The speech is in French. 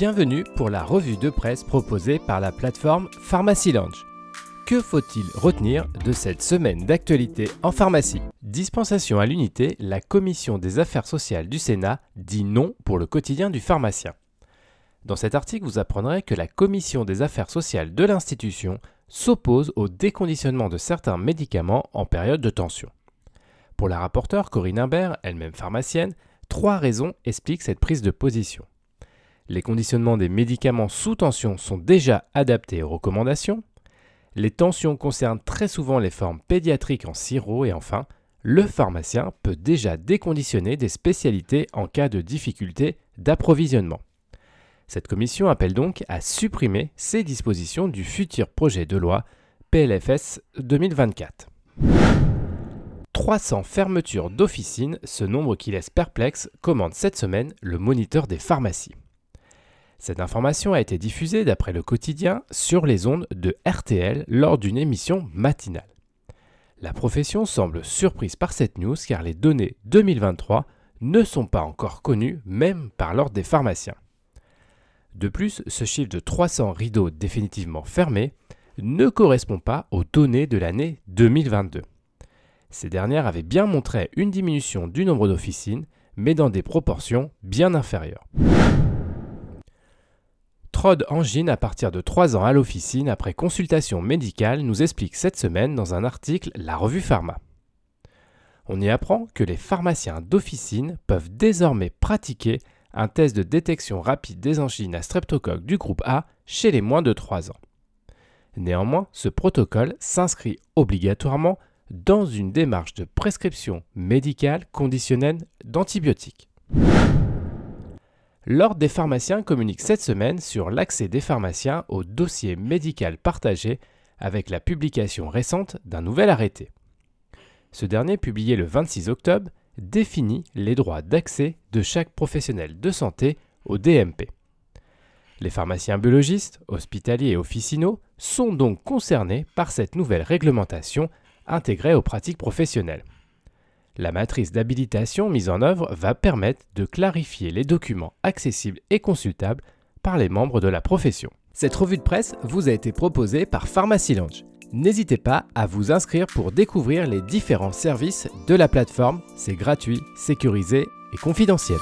Bienvenue pour la revue de presse proposée par la plateforme Pharmacy Lounge. Que faut-il retenir de cette semaine d'actualité en pharmacie? Dispensation à l'unité, la Commission des affaires sociales du Sénat dit non pour le quotidien du pharmacien. Dans cet article, vous apprendrez que la Commission des affaires sociales de l'institution s'oppose au déconditionnement de certains médicaments en période de tension. Pour la rapporteure Corinne Imbert, elle-même pharmacienne, trois raisons expliquent cette prise de position. Les conditionnements des médicaments sous tension sont déjà adaptés aux recommandations. Les tensions concernent très souvent les formes pédiatriques en sirop et enfin, le pharmacien peut déjà déconditionner des spécialités en cas de difficulté d'approvisionnement. Cette commission appelle donc à supprimer ces dispositions du futur projet de loi PLFS 2024. 300 fermetures d'officines, ce nombre qui laisse perplexe, commande cette semaine le moniteur des pharmacies. Cette information a été diffusée d'après le quotidien sur les ondes de RTL lors d'une émission matinale. La profession semble surprise par cette news car les données 2023 ne sont pas encore connues même par l'ordre des pharmaciens. De plus, ce chiffre de 300 rideaux définitivement fermés ne correspond pas aux données de l'année 2022. Ces dernières avaient bien montré une diminution du nombre d'officines, mais dans des proportions bien inférieures. Trod Angine à partir de 3 ans à l'officine après consultation médicale nous explique cette semaine dans un article La Revue Pharma. On y apprend que les pharmaciens d'officine peuvent désormais pratiquer un test de détection rapide des angines à streptocoque du groupe A chez les moins de 3 ans. Néanmoins, ce protocole s'inscrit obligatoirement dans une démarche de prescription médicale conditionnelle d'antibiotiques. L'Ordre des pharmaciens communique cette semaine sur l'accès des pharmaciens au dossier médical partagé avec la publication récente d'un nouvel arrêté. Ce dernier, publié le 26 octobre, définit les droits d'accès de chaque professionnel de santé au DMP. Les pharmaciens biologistes, hospitaliers et officinaux sont donc concernés par cette nouvelle réglementation intégrée aux pratiques professionnelles. La matrice d'habilitation mise en œuvre va permettre de clarifier les documents accessibles et consultables par les membres de la profession. Cette revue de presse vous a été proposée par Pharmacy Lounge. N'hésitez pas à vous inscrire pour découvrir les différents services de la plateforme. C'est gratuit, sécurisé et confidentiel.